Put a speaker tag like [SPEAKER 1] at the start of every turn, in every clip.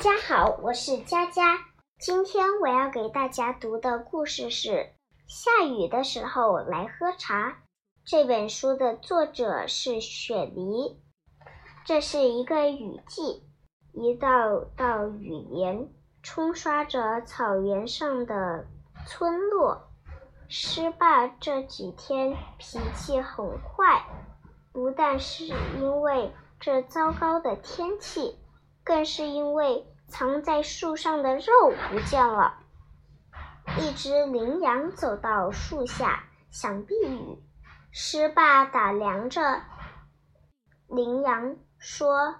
[SPEAKER 1] 大家好，我是佳佳。今天我要给大家读的故事是《下雨的时候来喝茶》。这本书的作者是雪梨。这是一个雨季，一道道雨帘冲刷着草原上的村落。狮爸这几天脾气很坏，不但是因为这糟糕的天气。更是因为藏在树上的肉不见了。一只羚羊走到树下想避雨，狮爸打量着羚羊说：“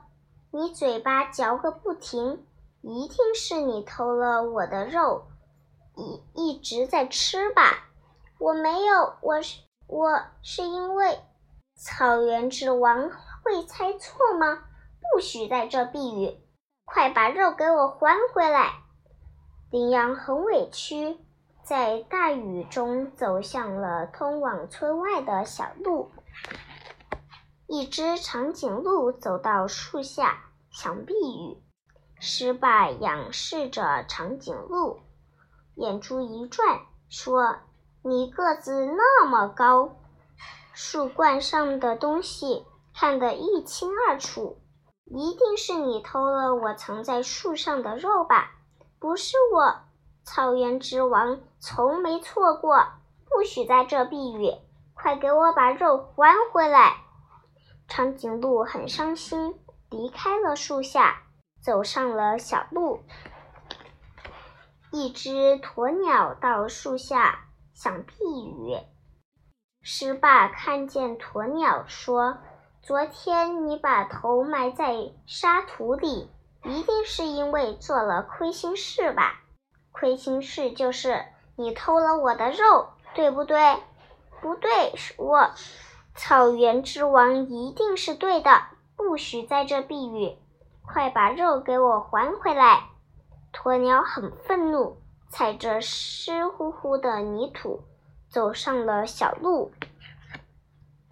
[SPEAKER 1] 你嘴巴嚼个不停，一定是你偷了我的肉，一一直在吃吧？”“我没有，我是我是因为草原之王会猜错吗？”不许在这避雨！快把肉给我还回来！羚羊很委屈，在大雨中走向了通往村外的小路。一只长颈鹿走到树下想避雨，狮爸仰视着长颈鹿，眼珠一转，说：“你个子那么高，树冠上的东西看得一清二楚。”一定是你偷了我藏在树上的肉吧？不是我，草原之王从没错过。不许在这避雨！快给我把肉还回来！长颈鹿很伤心，离开了树下，走上了小路。一只鸵鸟到树下想避雨，狮爸看见鸵鸟，说。昨天你把头埋在沙土里，一定是因为做了亏心事吧？亏心事就是你偷了我的肉，对不对？不对，我草原之王一定是对的。不许在这避雨，快把肉给我还回来！鸵鸟很愤怒，踩着湿乎乎的泥土走上了小路。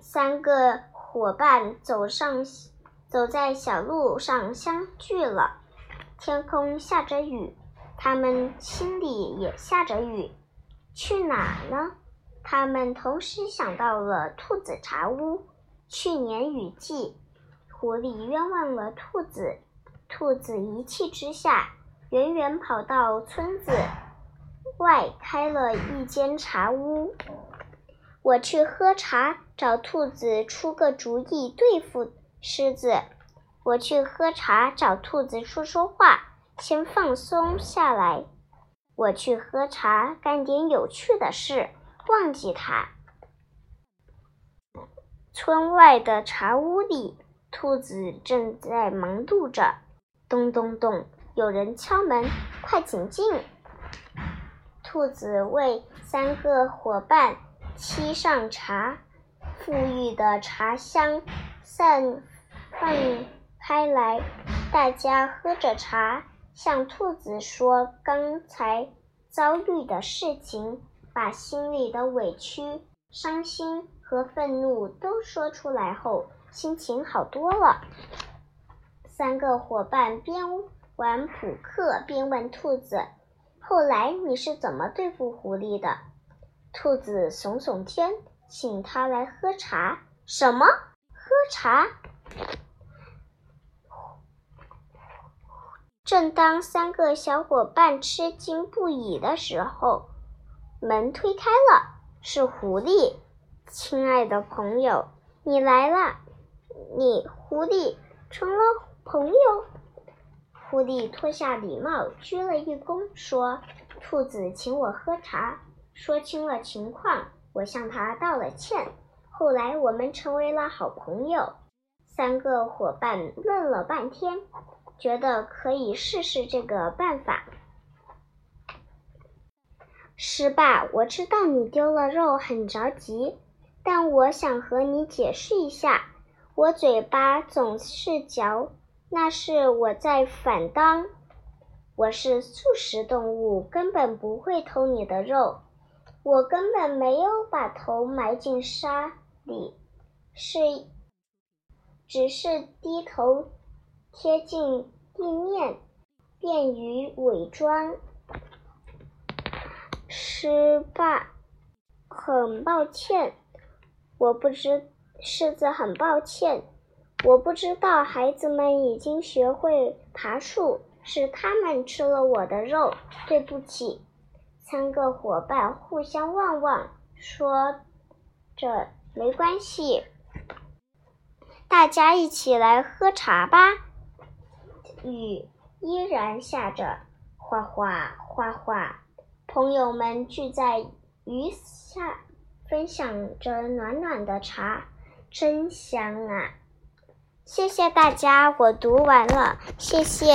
[SPEAKER 1] 三个。伙伴走上，走在小路上相聚了。天空下着雨，他们心里也下着雨。去哪呢？他们同时想到了兔子茶屋。去年雨季，狐狸冤枉了兔子，兔子一气之下，远远跑到村子外开了一间茶屋。我去喝茶，找兔子出个主意对付狮子。我去喝茶，找兔子说说话，先放松下来。我去喝茶，干点有趣的事，忘记它。村外的茶屋里，兔子正在忙碌着。咚咚咚，有人敲门，快请进。兔子为三个伙伴。沏上茶，馥郁的茶香散放开来。大家喝着茶，向兔子说刚才遭遇的事情，把心里的委屈、伤心和愤怒都说出来后，心情好多了。三个伙伴边玩扑克边问兔子：“后来你是怎么对付狐狸的？”兔子耸耸天，请他来喝茶。什么？喝茶？正当三个小伙伴吃惊不已的时候，门推开了，是狐狸。亲爱的朋友，你来了。你狐狸成了朋友。狐狸脱下礼帽，鞠了一躬，说：“兔子请我喝茶。”说清了情况，我向他道了歉。后来我们成为了好朋友。三个伙伴愣了半天，觉得可以试试这个办法。狮爸，我知道你丢了肉很着急，但我想和你解释一下。我嘴巴总是嚼，那是我在反当。我是素食动物，根本不会偷你的肉。我根本没有把头埋进沙里，是只是低头贴近地面，便于伪装。失败，很抱歉，我不知狮子很抱歉，我不知道孩子们已经学会爬树，是他们吃了我的肉，对不起。三个伙伴互相望望，说着没关系，大家一起来喝茶吧。雨依然下着，哗哗哗哗。朋友们聚在雨下，分享着暖暖的茶，真香啊！谢谢大家，我读完了，谢谢。